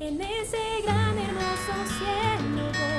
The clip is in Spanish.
en ese gran hermoso cielo.